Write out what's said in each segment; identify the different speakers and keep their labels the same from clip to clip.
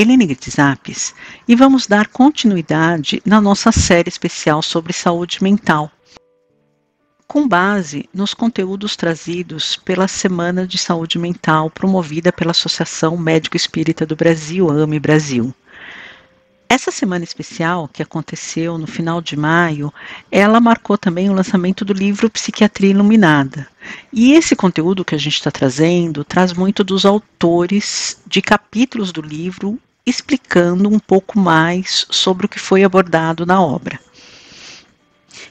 Speaker 1: Helene Gritzapes e vamos dar continuidade na nossa série especial sobre saúde mental, com base nos conteúdos trazidos pela Semana de Saúde Mental promovida pela Associação Médico Espírita do Brasil, AME Brasil. Essa semana especial, que aconteceu no final de maio, ela marcou também o lançamento do livro Psiquiatria Iluminada. E esse conteúdo que a gente está trazendo traz muito dos autores de capítulos do livro explicando um pouco mais sobre o que foi abordado na obra.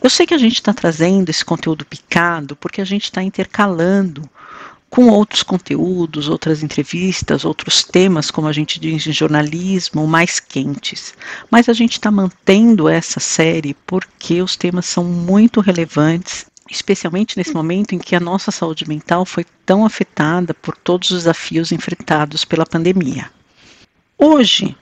Speaker 1: Eu sei que a gente está trazendo esse conteúdo picado porque a gente está intercalando com outros conteúdos, outras entrevistas, outros temas, como a gente diz em jornalismo, mais quentes. Mas a gente está mantendo essa série porque os temas são muito relevantes, especialmente nesse momento em que a nossa saúde mental foi tão afetada por todos os desafios enfrentados pela pandemia. Hoje,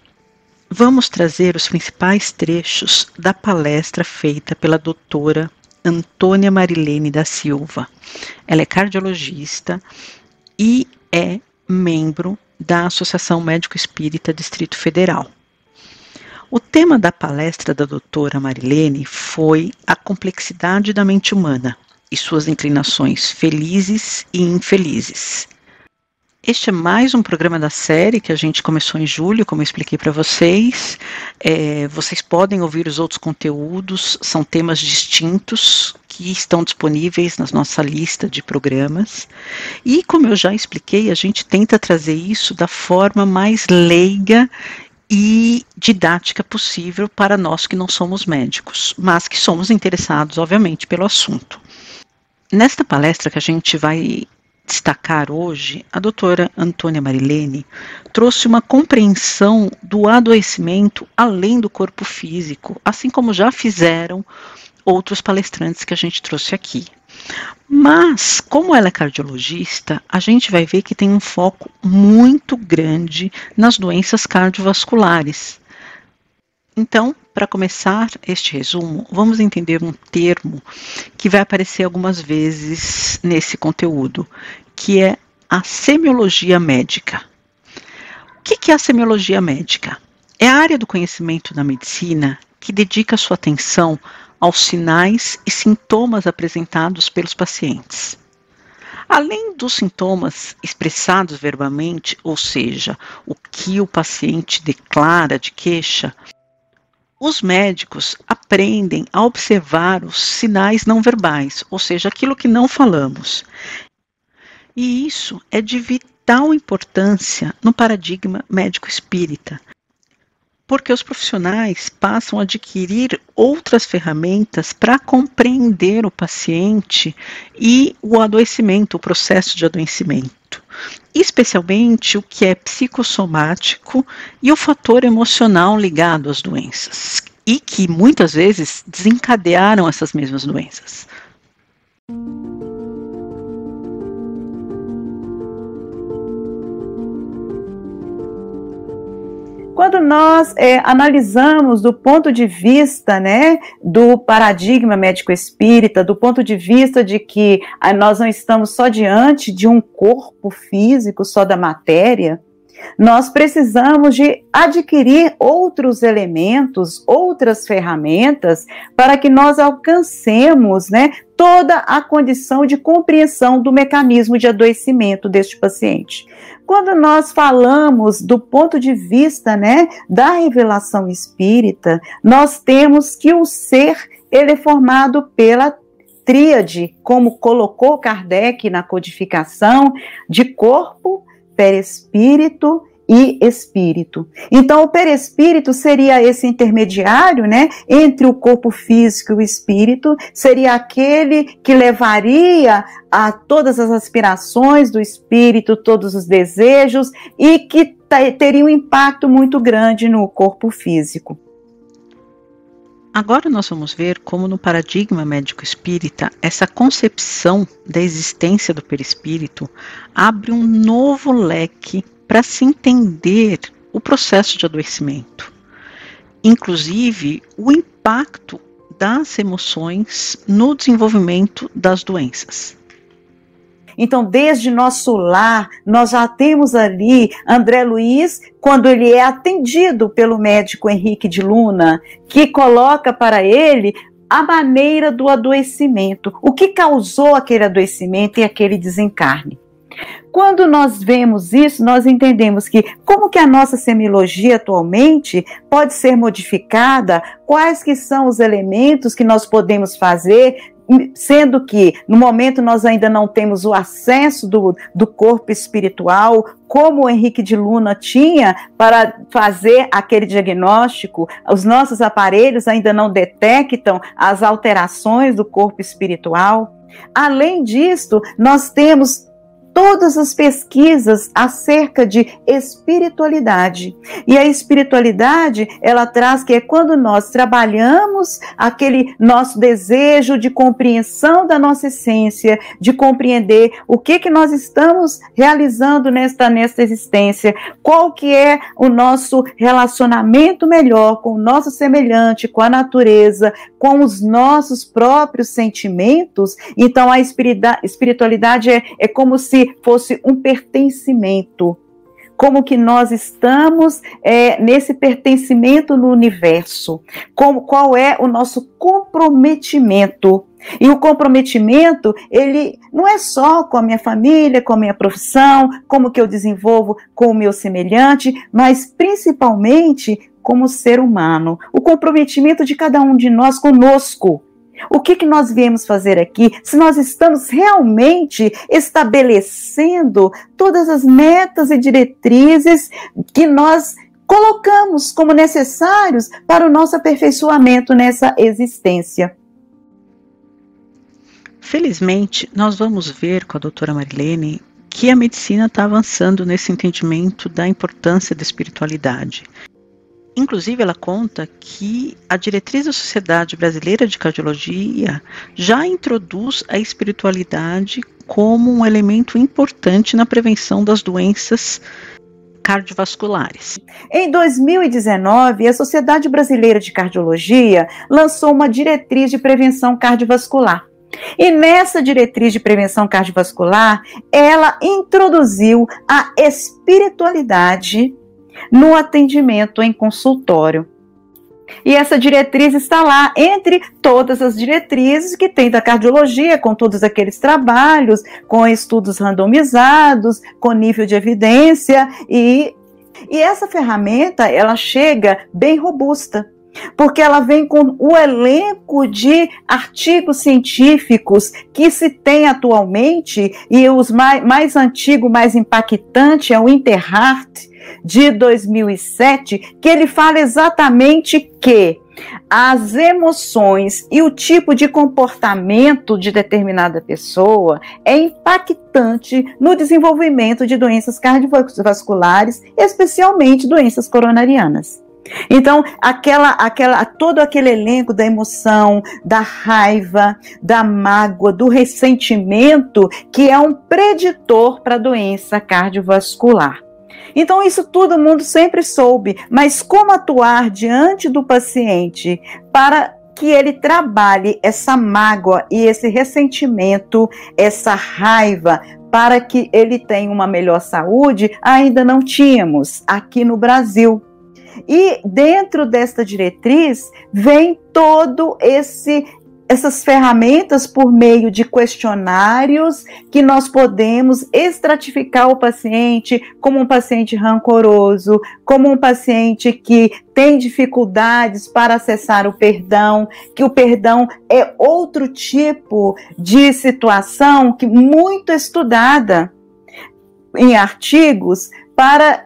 Speaker 1: vamos trazer os principais trechos da palestra feita pela doutora Antônia Marilene da Silva. Ela é cardiologista e é membro da Associação Médico Espírita Distrito Federal. O tema da palestra da doutora Marilene foi a complexidade da mente humana e suas inclinações felizes e infelizes. Este é mais um programa da série que a gente começou em julho, como eu expliquei para vocês. É, vocês podem ouvir os outros conteúdos, são temas distintos que estão disponíveis na nossa lista de programas. E, como eu já expliquei, a gente tenta trazer isso da forma mais leiga e didática possível para nós que não somos médicos, mas que somos interessados, obviamente, pelo assunto. Nesta palestra que a gente vai destacar hoje, a doutora Antônia Marilene trouxe uma compreensão do adoecimento além do corpo físico, assim como já fizeram outros palestrantes que a gente trouxe aqui. Mas, como ela é cardiologista, a gente vai ver que tem um foco muito grande nas doenças cardiovasculares. Então, para começar este resumo, vamos entender um termo que vai aparecer algumas vezes nesse conteúdo, que é a semiologia médica. O que é a semiologia médica? É a área do conhecimento da medicina que dedica sua atenção aos sinais e sintomas apresentados pelos pacientes. Além dos sintomas expressados verbalmente, ou seja, o que o paciente declara de queixa, os médicos aprendem a observar os sinais não verbais, ou seja, aquilo que não falamos. E isso é de vital importância no paradigma médico espírita, porque os profissionais passam a adquirir outras ferramentas para compreender o paciente e o adoecimento, o processo de adoecimento, especialmente o que é psicossomático e o fator emocional ligado às doenças, e que muitas vezes desencadearam essas mesmas doenças.
Speaker 2: Quando nós é, analisamos do ponto de vista né, do paradigma médico-espírita, do ponto de vista de que ah, nós não estamos só diante de um corpo físico, só da matéria, nós precisamos de adquirir outros elementos, outras ferramentas para que nós alcancemos, né, toda a condição de compreensão do mecanismo de adoecimento deste paciente. Quando nós falamos do ponto de vista, né, da revelação espírita, nós temos que o ser ele é formado pela tríade, como colocou Kardec na codificação, de corpo, perispírito e espírito. Então, o perispírito seria esse intermediário, né, entre o corpo físico e o espírito, seria aquele que levaria a todas as aspirações do espírito, todos os desejos e que teria um impacto muito grande no corpo físico.
Speaker 1: Agora nós vamos ver como no paradigma médico espírita essa concepção da existência do perispírito abre um novo leque para se entender o processo de adoecimento, inclusive o impacto das emoções no desenvolvimento das doenças.
Speaker 2: Então, desde nosso lar, nós já temos ali André Luiz, quando ele é atendido pelo médico Henrique de Luna, que coloca para ele a maneira do adoecimento, o que causou aquele adoecimento e aquele desencarne. Quando nós vemos isso, nós entendemos que como que a nossa semiologia atualmente pode ser modificada, quais que são os elementos que nós podemos fazer sendo que no momento nós ainda não temos o acesso do, do corpo espiritual, como o Henrique de Luna tinha para fazer aquele diagnóstico, os nossos aparelhos ainda não detectam as alterações do corpo espiritual. Além disso, nós temos todas as pesquisas acerca de espiritualidade. E a espiritualidade, ela traz que é quando nós trabalhamos aquele nosso desejo de compreensão da nossa essência, de compreender o que que nós estamos realizando nesta nesta existência, qual que é o nosso relacionamento melhor com o nosso semelhante, com a natureza, com os nossos próprios sentimentos. Então a espiritualidade é, é como se fosse um pertencimento. Como que nós estamos é, nesse pertencimento no universo? Como, qual é o nosso comprometimento? E o comprometimento, ele não é só com a minha família, com a minha profissão, como que eu desenvolvo com o meu semelhante, mas principalmente como ser humano. O comprometimento de cada um de nós conosco. O que, que nós viemos fazer aqui? Se nós estamos realmente estabelecendo todas as metas e diretrizes que nós colocamos como necessários para o nosso aperfeiçoamento nessa existência.
Speaker 1: Felizmente, nós vamos ver com a doutora Marilene que a medicina está avançando nesse entendimento da importância da espiritualidade. Inclusive, ela conta que a diretriz da Sociedade Brasileira de Cardiologia já introduz a espiritualidade como um elemento importante na prevenção das doenças cardiovasculares.
Speaker 2: Em 2019, a Sociedade Brasileira de Cardiologia lançou uma diretriz de prevenção cardiovascular. E nessa diretriz de prevenção cardiovascular, ela introduziu a espiritualidade no atendimento em consultório. E essa diretriz está lá entre todas as diretrizes que tem da cardiologia, com todos aqueles trabalhos, com estudos randomizados, com nível de evidência e e essa ferramenta, ela chega bem robusta, porque ela vem com o elenco de artigos científicos que se tem atualmente, e os mais, mais antigo, mais impactante é o Interheart, de 2007, que ele fala exatamente que as emoções e o tipo de comportamento de determinada pessoa é impactante no desenvolvimento de doenças cardiovasculares, especialmente doenças coronarianas. Então, aquela, aquela, todo aquele elenco da emoção, da raiva, da mágoa, do ressentimento, que é um preditor para a doença cardiovascular. Então, isso todo mundo sempre soube, mas como atuar diante do paciente para que ele trabalhe essa mágoa e esse ressentimento, essa raiva, para que ele tenha uma melhor saúde, ainda não tínhamos aqui no Brasil. E dentro desta diretriz vem todo esse essas ferramentas por meio de questionários que nós podemos estratificar o paciente como um paciente rancoroso, como um paciente que tem dificuldades para acessar o perdão, que o perdão é outro tipo de situação que muito estudada em artigos para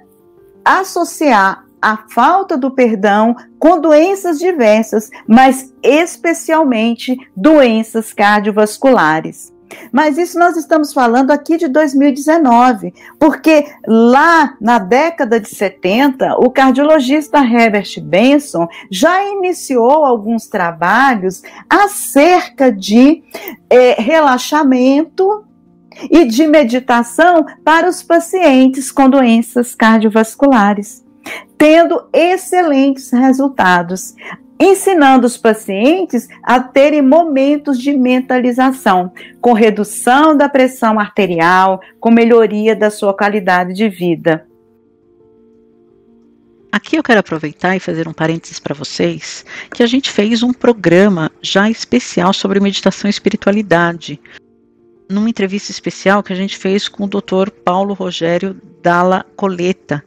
Speaker 2: associar a falta do perdão com doenças diversas, mas especialmente doenças cardiovasculares. Mas isso nós estamos falando aqui de 2019, porque lá na década de 70, o cardiologista Herbert Benson já iniciou alguns trabalhos acerca de é, relaxamento e de meditação para os pacientes com doenças cardiovasculares, tendo excelentes resultados ensinando os pacientes a terem momentos de mentalização, com redução da pressão arterial, com melhoria da sua qualidade de vida.
Speaker 1: Aqui eu quero aproveitar e fazer um parênteses para vocês, que a gente fez um programa já especial sobre meditação e espiritualidade, numa entrevista especial que a gente fez com o Dr. Paulo Rogério Dalla Coleta,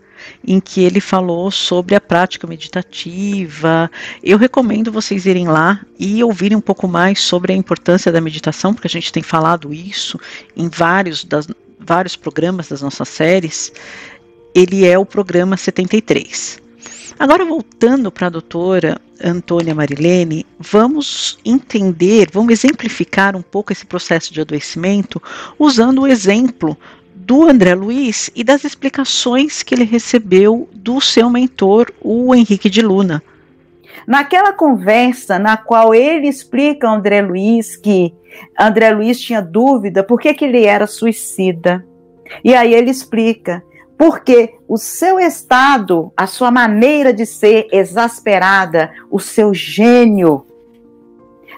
Speaker 1: em que ele falou sobre a prática meditativa. Eu recomendo vocês irem lá e ouvirem um pouco mais sobre a importância da meditação, porque a gente tem falado isso em vários, das, vários programas das nossas séries. Ele é o programa 73. Agora, voltando para a doutora Antônia Marilene, vamos entender, vamos exemplificar um pouco esse processo de adoecimento usando o exemplo do André Luiz e das explicações que ele recebeu do seu mentor, o Henrique de Luna.
Speaker 2: Naquela conversa na qual ele explica ao André Luiz que André Luiz tinha dúvida por que, que ele era suicida. E aí ele explica porque o seu estado, a sua maneira de ser exasperada, o seu gênio,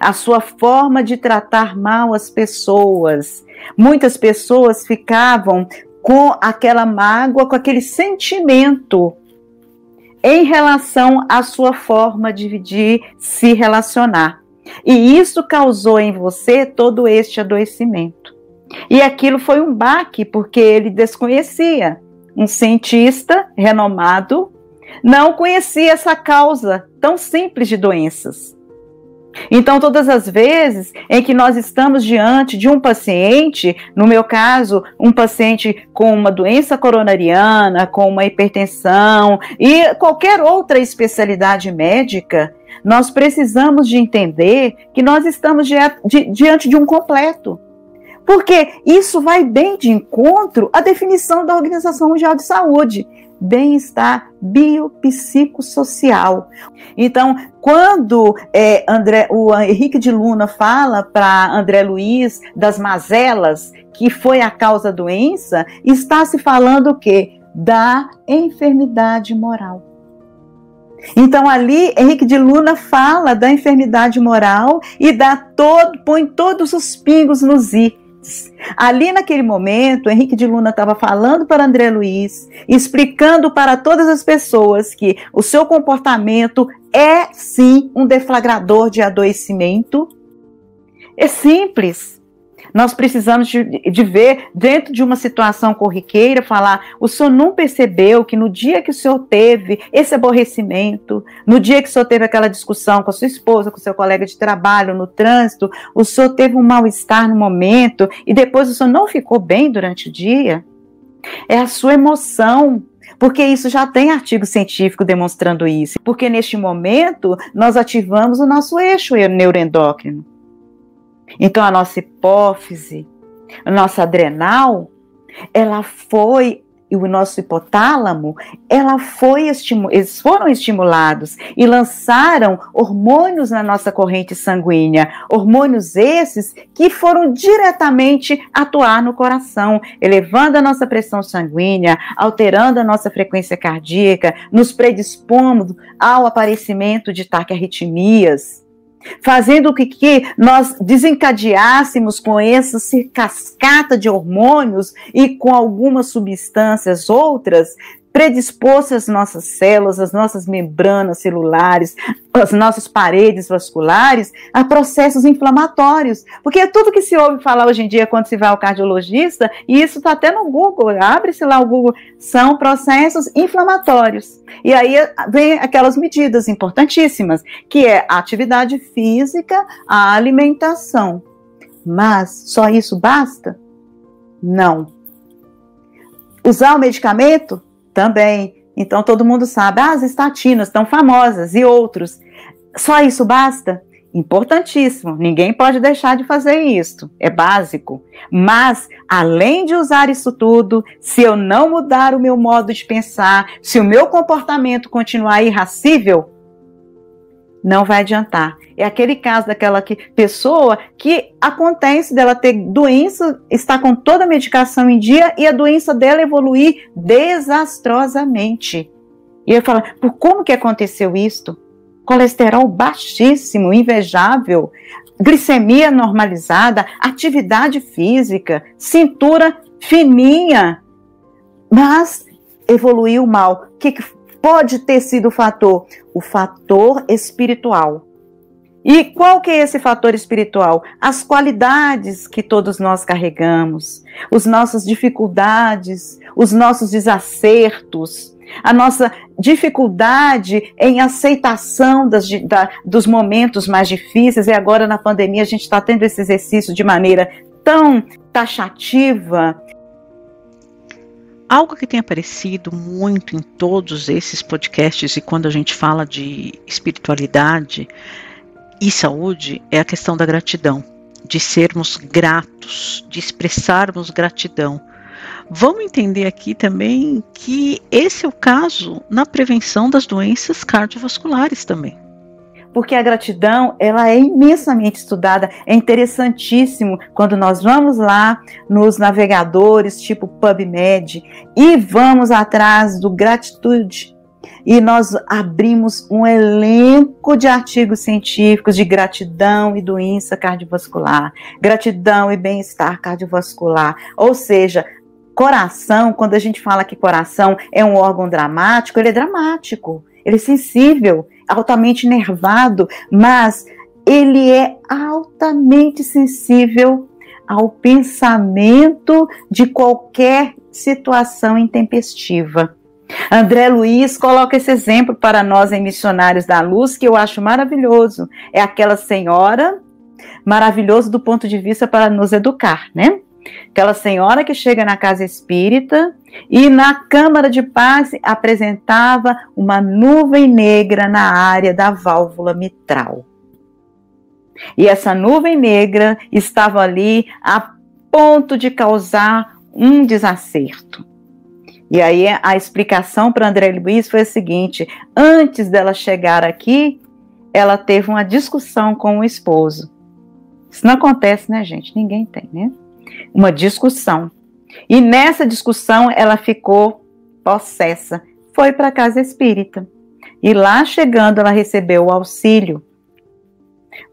Speaker 2: a sua forma de tratar mal as pessoas. Muitas pessoas ficavam com aquela mágoa, com aquele sentimento em relação à sua forma de, de se relacionar. E isso causou em você todo este adoecimento. E aquilo foi um baque, porque ele desconhecia. Um cientista renomado não conhecia essa causa tão simples de doenças. Então, todas as vezes em que nós estamos diante de um paciente, no meu caso, um paciente com uma doença coronariana, com uma hipertensão e qualquer outra especialidade médica, nós precisamos de entender que nós estamos diante de um completo. Porque isso vai bem de encontro à definição da Organização Mundial de Saúde bem-estar biopsicossocial. Então, quando é, André, o Henrique de Luna fala para André Luiz das mazelas, que foi a causa da doença, está se falando o quê? Da enfermidade moral. Então ali Henrique de Luna fala da enfermidade moral e dá todo, põe todos os pingos nos i Ali naquele momento, Henrique de Luna estava falando para André Luiz, explicando para todas as pessoas que o seu comportamento é sim um deflagrador de adoecimento. É simples. Nós precisamos de, de, ver, dentro de uma situação corriqueira, falar: o senhor não percebeu que no dia que o senhor teve esse aborrecimento, no dia que o senhor teve aquela discussão com a sua esposa, com o seu colega de trabalho, no trânsito, o senhor teve um mal-estar no momento e depois o senhor não ficou bem durante o dia? É a sua emoção porque isso já tem artigo científico demonstrando isso. Porque neste momento nós ativamos o nosso eixo neuroendócrino. Então a nossa hipófise, a nossa adrenal, ela foi e o nosso hipotálamo, ela foi eles foram estimulados e lançaram hormônios na nossa corrente sanguínea, hormônios esses que foram diretamente atuar no coração, elevando a nossa pressão sanguínea, alterando a nossa frequência cardíaca, nos predispondo ao aparecimento de taquiarritmias fazendo com que nós desencadeássemos com essa cascata de hormônios e com algumas substâncias outras predispôs as nossas células, as nossas membranas celulares, as nossas paredes vasculares a processos inflamatórios. Porque é tudo que se ouve falar hoje em dia quando se vai ao cardiologista, e isso está até no Google, abre-se lá o Google, são processos inflamatórios. E aí vem aquelas medidas importantíssimas, que é a atividade física, a alimentação. Mas só isso basta? Não. Usar o medicamento? Também. Então todo mundo sabe, ah, as estatinas estão famosas e outros. Só isso basta? Importantíssimo, ninguém pode deixar de fazer isso, é básico. Mas, além de usar isso tudo, se eu não mudar o meu modo de pensar, se o meu comportamento continuar irracível, não vai adiantar. É aquele caso daquela que, pessoa que acontece dela ter doença, está com toda a medicação em dia e a doença dela evoluir desastrosamente. E eu falo, por como que aconteceu isto? colesterol baixíssimo, invejável, glicemia normalizada, atividade física, cintura fininha, mas evoluiu mal. O que, que pode ter sido o fator? O fator espiritual. E qual que é esse fator espiritual? As qualidades que todos nós carregamos, as nossas dificuldades, os nossos desacertos, a nossa dificuldade em aceitação das, da, dos momentos mais difíceis, e agora na pandemia a gente está tendo esse exercício de maneira tão taxativa.
Speaker 1: Algo que tem aparecido muito em todos esses podcasts e quando a gente fala de espiritualidade e saúde é a questão da gratidão, de sermos gratos, de expressarmos gratidão Vamos entender aqui também que esse é o caso na prevenção das doenças cardiovasculares também.
Speaker 2: Porque a gratidão, ela é imensamente estudada, é interessantíssimo quando nós vamos lá nos navegadores tipo PubMed e vamos atrás do gratitude. E nós abrimos um elenco de artigos científicos de gratidão e doença cardiovascular, gratidão e bem-estar cardiovascular. Ou seja, Coração, quando a gente fala que coração é um órgão dramático, ele é dramático, ele é sensível, altamente nervado, mas ele é altamente sensível ao pensamento de qualquer situação intempestiva. André Luiz coloca esse exemplo para nós em Missionários da Luz, que eu acho maravilhoso. É aquela senhora maravilhoso do ponto de vista para nos educar, né? Aquela senhora que chega na casa espírita e na Câmara de Paz apresentava uma nuvem negra na área da válvula mitral. E essa nuvem negra estava ali a ponto de causar um desacerto. E aí a explicação para André Luiz foi a seguinte: antes dela chegar aqui, ela teve uma discussão com o esposo. Isso não acontece, né, gente? Ninguém tem, né? Uma discussão. E nessa discussão ela ficou possessa, foi para a casa espírita. E lá chegando ela recebeu o auxílio.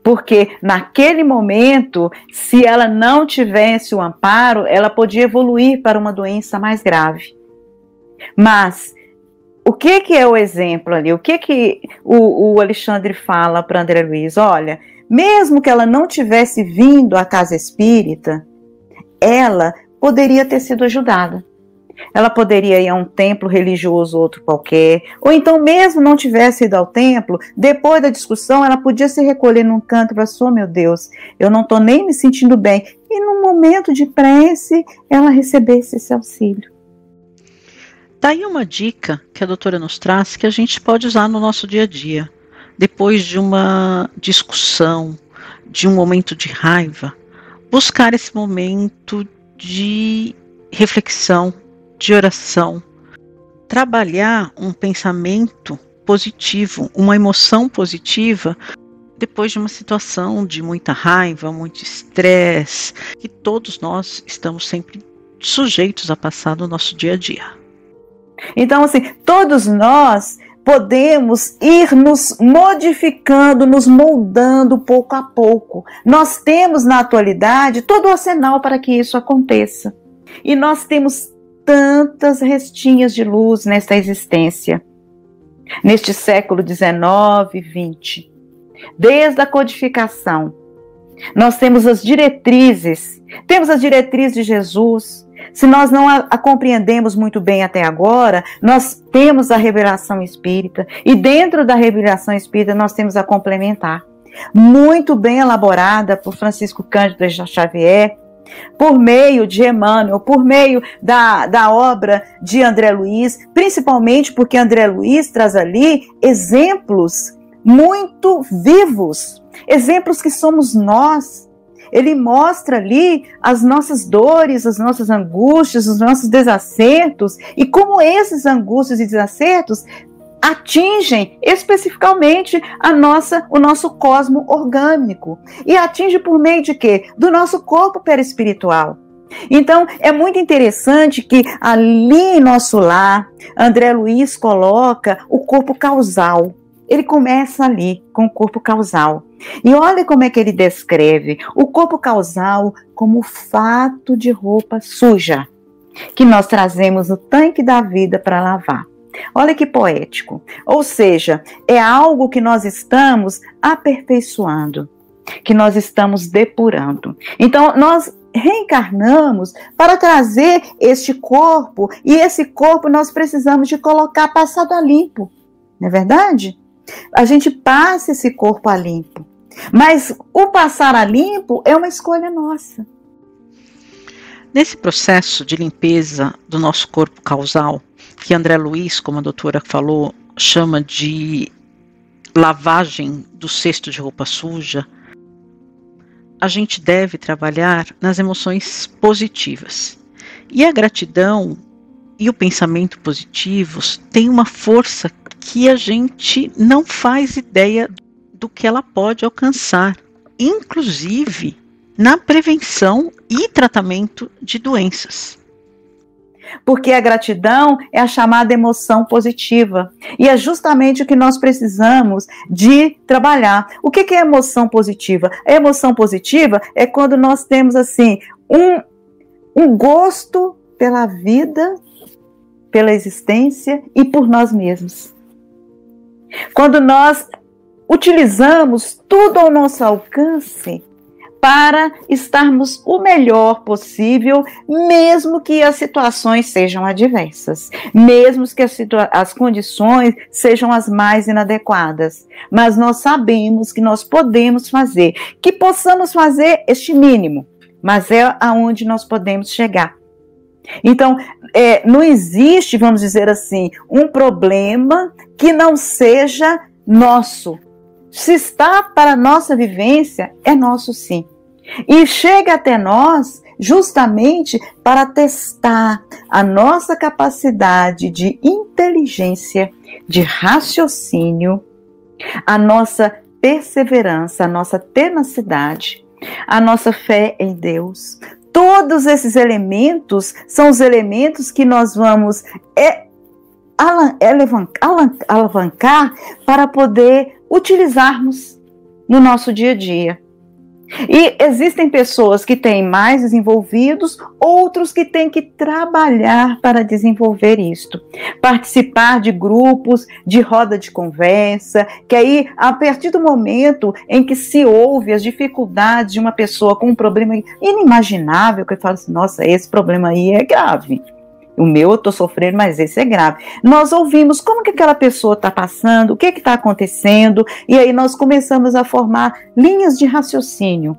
Speaker 2: Porque naquele momento, se ela não tivesse o amparo, ela podia evoluir para uma doença mais grave. Mas o que, que é o exemplo ali? O que, que o, o Alexandre fala para André Luiz? Olha, mesmo que ela não tivesse vindo à casa espírita, ela poderia ter sido ajudada. Ela poderia ir a um templo religioso outro qualquer, ou então mesmo não tivesse ido ao templo, depois da discussão ela podia se recolher num canto falar assim, oh, meu Deus, eu não estou nem me sentindo bem. E num momento de prece, ela recebesse esse auxílio.
Speaker 1: Daí tá uma dica que a doutora nos traz que a gente pode usar no nosso dia a dia. Depois de uma discussão, de um momento de raiva, buscar esse momento de reflexão, de oração, trabalhar um pensamento positivo, uma emoção positiva depois de uma situação de muita raiva, muito estresse, que todos nós estamos sempre sujeitos a passar no nosso dia a dia.
Speaker 2: Então, assim, todos nós podemos ir nos modificando, nos moldando pouco a pouco. Nós temos na atualidade todo o arsenal para que isso aconteça. E nós temos tantas restinhas de luz nesta existência, neste século 19 e 20. Desde a codificação, nós temos as diretrizes, temos as diretrizes de Jesus, se nós não a, a, compreendemos muito bem até agora, nós temos a revelação espírita e dentro da revelação espírita nós temos a complementar, muito bem elaborada por Francisco Cândido Xavier, por meio de Emmanuel, por meio da, da obra de André Luiz, principalmente porque André Luiz traz ali exemplos muito vivos, exemplos que somos nós. Ele mostra ali as nossas dores, as nossas angústias, os nossos desacertos e como esses angústias e desacertos atingem especificamente a nossa, o nosso cosmo orgânico. E atinge por meio de quê? Do nosso corpo perispiritual. Então, é muito interessante que ali em nosso lar, André Luiz coloca o corpo causal. Ele começa ali com o corpo causal. E olha como é que ele descreve o corpo causal como fato de roupa suja que nós trazemos no tanque da vida para lavar. Olha que poético. Ou seja, é algo que nós estamos aperfeiçoando, que nós estamos depurando. Então, nós reencarnamos para trazer este corpo, e esse corpo nós precisamos de colocar passado a limpo. Não é verdade? A gente passa esse corpo a limpo. Mas o passar a limpo é uma escolha nossa.
Speaker 1: Nesse processo de limpeza do nosso corpo causal, que André Luiz, como a doutora falou, chama de lavagem do cesto de roupa suja, a gente deve trabalhar nas emoções positivas. E a gratidão e o pensamento positivos têm uma força que a gente não faz ideia do que ela pode alcançar, inclusive na prevenção e tratamento de doenças.
Speaker 2: Porque a gratidão é a chamada emoção positiva. E é justamente o que nós precisamos de trabalhar. O que é emoção positiva? A emoção positiva é quando nós temos assim um, um gosto pela vida, pela existência e por nós mesmos. Quando nós utilizamos tudo ao nosso alcance para estarmos o melhor possível, mesmo que as situações sejam adversas, mesmo que as, as, condições sejam as mais inadequadas. Mas nós sabemos que nós podemos fazer, que possamos fazer este mínimo, mas é aonde nós podemos chegar. Então, é, não existe, vamos dizer assim, um problema que não seja nosso. Se está para a nossa vivência, é nosso sim. E chega até nós justamente para testar a nossa capacidade de inteligência, de raciocínio, a nossa perseverança, a nossa tenacidade, a nossa fé em Deus. Todos esses elementos são os elementos que nós vamos é, alavancar para poder utilizarmos no nosso dia a dia. E existem pessoas que têm mais desenvolvidos, outros que têm que trabalhar para desenvolver isto. Participar de grupos, de roda de conversa, que aí, a partir do momento em que se ouve as dificuldades de uma pessoa com um problema inimaginável, que fala assim, nossa, esse problema aí é grave. O meu eu estou sofrendo, mas esse é grave. Nós ouvimos como que aquela pessoa está passando, o que está acontecendo, e aí nós começamos a formar linhas de raciocínio.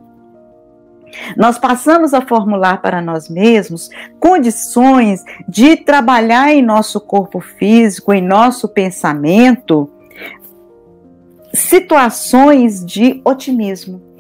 Speaker 2: Nós passamos a formular para nós mesmos condições de trabalhar em nosso corpo físico, em nosso pensamento, situações de otimismo.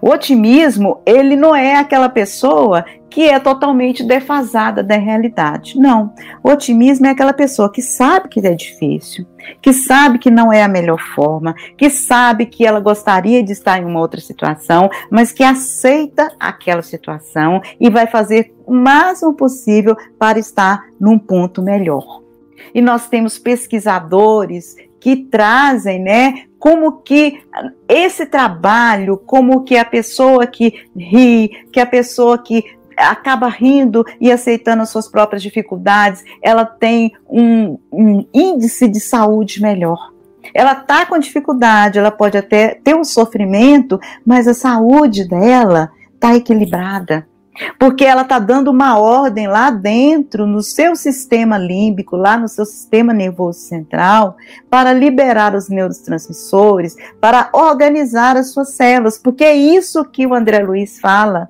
Speaker 2: O otimismo, ele não é aquela pessoa que é totalmente defasada da realidade. Não. O otimismo é aquela pessoa que sabe que é difícil, que sabe que não é a melhor forma, que sabe que ela gostaria de estar em uma outra situação, mas que aceita aquela situação e vai fazer o máximo possível para estar num ponto melhor. E nós temos pesquisadores que trazem, né, como que esse trabalho, como que a pessoa que ri, que a pessoa que acaba rindo e aceitando as suas próprias dificuldades, ela tem um, um índice de saúde melhor. Ela está com dificuldade, ela pode até ter um sofrimento, mas a saúde dela está equilibrada. Porque ela está dando uma ordem lá dentro, no seu sistema límbico, lá no seu sistema nervoso central, para liberar os neurotransmissores, para organizar as suas células. Porque é isso que o André Luiz fala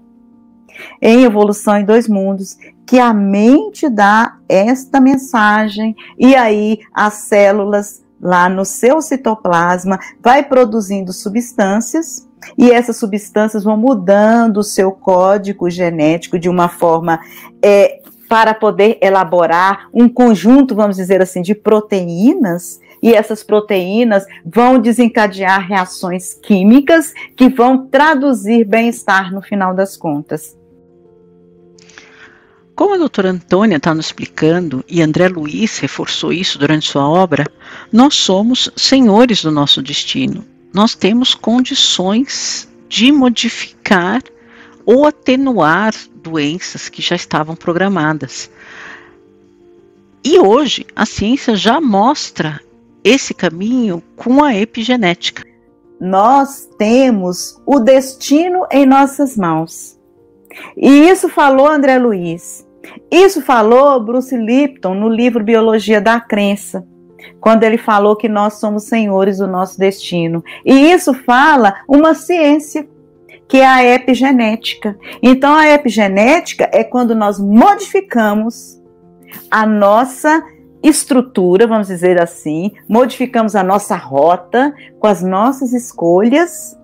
Speaker 2: em Evolução em Dois Mundos, que a mente dá esta mensagem e aí as células lá no seu citoplasma, vai produzindo substâncias e essas substâncias vão mudando o seu código genético de uma forma é, para poder elaborar um conjunto, vamos dizer assim, de proteínas. E essas proteínas vão desencadear reações químicas que vão traduzir bem-estar no final das contas.
Speaker 1: Como a doutora Antônia está nos explicando, e André Luiz reforçou isso durante sua obra, nós somos senhores do nosso destino. Nós temos condições de modificar ou atenuar doenças que já estavam programadas. E hoje a ciência já mostra esse caminho com a epigenética.
Speaker 2: Nós temos o destino em nossas mãos. E isso falou André Luiz. Isso falou Bruce Lipton no livro Biologia da Crença, quando ele falou que nós somos senhores do nosso destino. E isso fala uma ciência que é a epigenética. Então a epigenética é quando nós modificamos a nossa estrutura, vamos dizer assim, modificamos a nossa rota com as nossas escolhas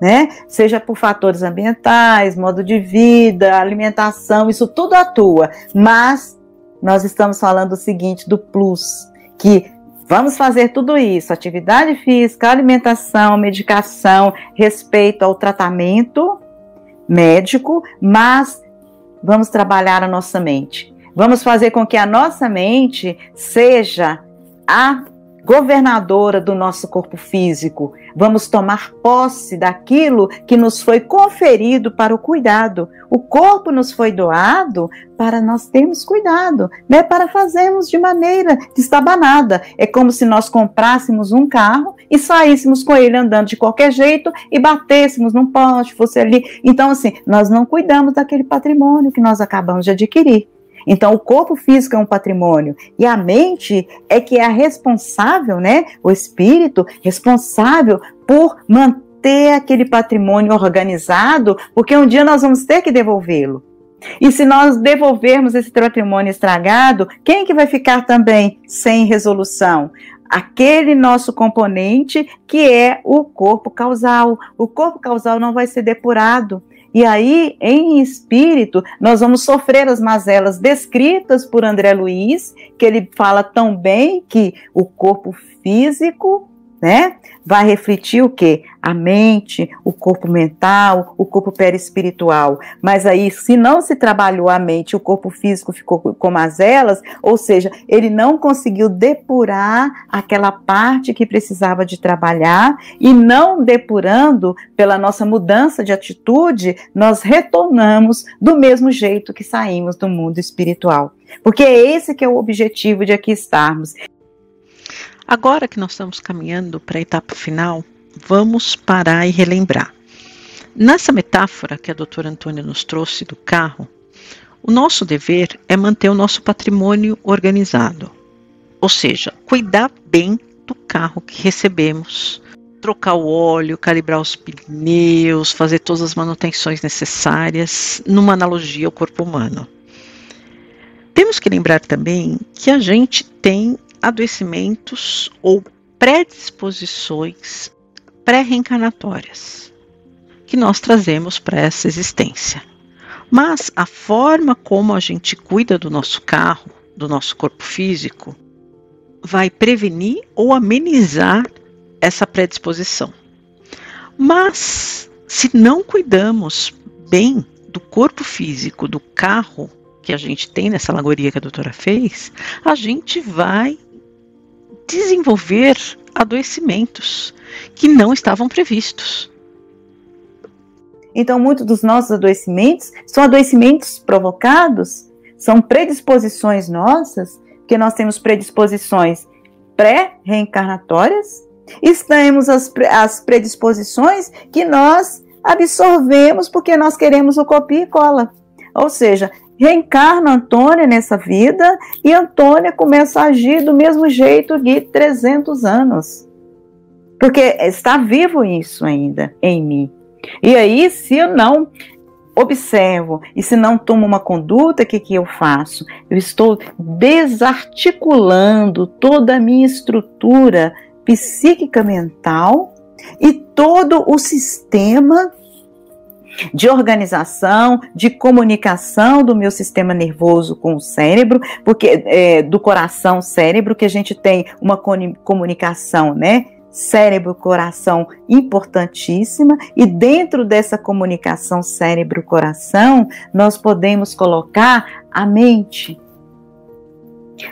Speaker 2: né? Seja por fatores ambientais, modo de vida, alimentação, isso tudo atua. Mas nós estamos falando o seguinte do plus, que vamos fazer tudo isso: atividade física, alimentação, medicação, respeito ao tratamento médico, mas vamos trabalhar a nossa mente. Vamos fazer com que a nossa mente seja a governadora do nosso corpo físico. Vamos tomar posse daquilo que nos foi conferido para o cuidado. O corpo nos foi doado para nós termos cuidado, né? Para fazermos de maneira destabanada. É como se nós comprássemos um carro e saíssemos com ele andando de qualquer jeito e batêssemos num poste, fosse ali. Então, assim, nós não cuidamos daquele patrimônio que nós acabamos de adquirir. Então, o corpo físico é um patrimônio e a mente é que é a responsável, né? O espírito responsável por manter aquele patrimônio organizado, porque um dia nós vamos ter que devolvê-lo. E se nós devolvermos esse patrimônio estragado, quem que vai ficar também sem resolução? Aquele nosso componente que é o corpo causal. O corpo causal não vai ser depurado. E aí, em espírito, nós vamos sofrer as mazelas descritas por André Luiz, que ele fala tão bem que o corpo físico né? Vai refletir o que? A mente, o corpo mental, o corpo perispiritual. Mas aí, se não se trabalhou a mente, o corpo físico ficou com mazelas, ou seja, ele não conseguiu depurar aquela parte que precisava de trabalhar, e não depurando pela nossa mudança de atitude, nós retornamos do mesmo jeito que saímos do mundo espiritual. Porque é esse que é o objetivo de aqui estarmos.
Speaker 1: Agora que nós estamos caminhando para a etapa final, vamos parar e relembrar. Nessa metáfora que a doutora Antônia nos trouxe do carro, o nosso dever é manter o nosso patrimônio organizado, ou seja, cuidar bem do carro que recebemos, trocar o óleo, calibrar os pneus, fazer todas as manutenções necessárias, numa analogia ao corpo humano. Temos que lembrar também que a gente tem adoecimentos ou predisposições pré-reencarnatórias que nós trazemos para essa existência. Mas a forma como a gente cuida do nosso carro, do nosso corpo físico, vai prevenir ou amenizar essa predisposição. Mas se não cuidamos bem do corpo físico, do carro que a gente tem nessa alegoria que a doutora fez, a gente vai desenvolver adoecimentos que não estavam previstos.
Speaker 2: Então, muitos dos nossos adoecimentos são adoecimentos provocados, são predisposições nossas, porque nós temos predisposições pré-reencarnatórias, temos as, as predisposições que nós absorvemos porque nós queremos o copia e cola. Ou seja, reencarna Antônia nessa vida e Antônia começa a agir do mesmo jeito de 300 anos. Porque está vivo isso ainda em mim. E aí, se eu não observo e se não tomo uma conduta, o que, que eu faço? Eu estou desarticulando toda a minha estrutura psíquica mental e todo o sistema de organização, de comunicação do meu sistema nervoso com o cérebro, porque é, do coração cérebro que a gente tem uma comunicação, né? Cérebro-coração importantíssima, e dentro dessa comunicação cérebro-coração, nós podemos colocar a mente.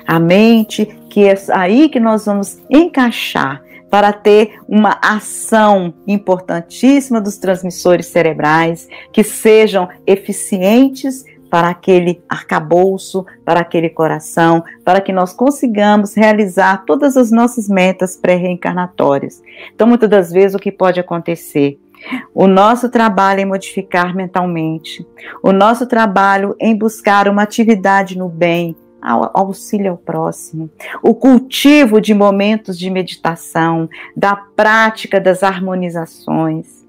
Speaker 2: A mente, que é aí que nós vamos encaixar para ter uma ação importantíssima dos transmissores cerebrais que sejam eficientes para aquele arcabouço, para aquele coração, para que nós consigamos realizar todas as nossas metas pré-reencarnatórias. Então, muitas das vezes, o que pode acontecer? O nosso trabalho em modificar mentalmente, o nosso trabalho em buscar uma atividade no bem, auxílio ao próximo, o cultivo de momentos de meditação, da prática das harmonizações,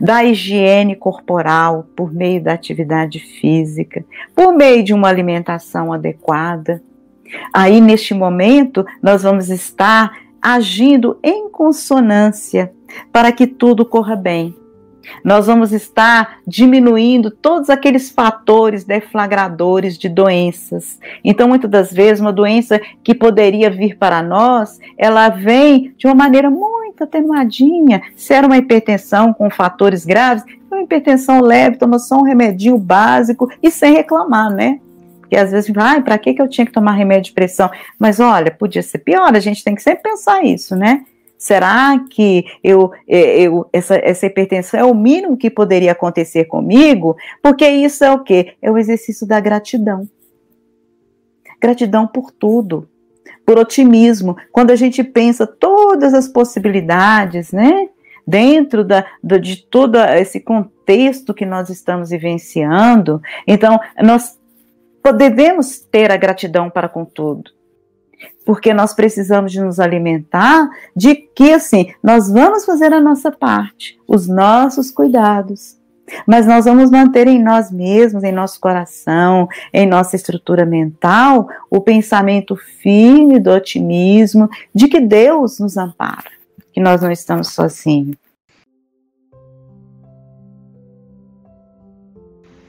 Speaker 2: da higiene corporal por meio da atividade física, por meio de uma alimentação adequada. Aí, neste momento, nós vamos estar agindo em consonância para que tudo corra bem nós vamos estar diminuindo todos aqueles fatores deflagradores de doenças. Então, muitas das vezes, uma doença que poderia vir para nós, ela vem de uma maneira muito atenuadinha. Se era uma hipertensão com fatores graves, uma hipertensão leve, toma só um remedinho básico e sem reclamar, né? Porque às vezes, ai, para que, que eu tinha que tomar remédio de pressão? Mas olha, podia ser pior, a gente tem que sempre pensar isso, né? Será que eu, é, eu, essa, essa hipertensão é o mínimo que poderia acontecer comigo? Porque isso é o quê? É o exercício da gratidão. Gratidão por tudo, por otimismo. Quando a gente pensa todas as possibilidades, né? Dentro da, de todo esse contexto que nós estamos vivenciando, então nós devemos ter a gratidão para com tudo porque nós precisamos de nos alimentar de que assim, nós vamos fazer a nossa parte, os nossos cuidados. Mas nós vamos manter em nós mesmos, em nosso coração, em nossa estrutura mental, o pensamento firme do otimismo de que Deus nos ampara, que nós não estamos sozinhos.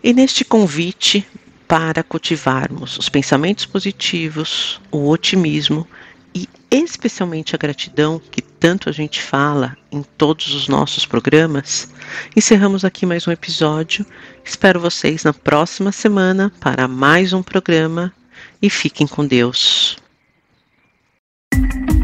Speaker 1: E neste convite para cultivarmos os pensamentos positivos, o otimismo e especialmente a gratidão que tanto a gente fala em todos os nossos programas, encerramos aqui mais um episódio. Espero vocês na próxima semana para mais um programa e fiquem com Deus.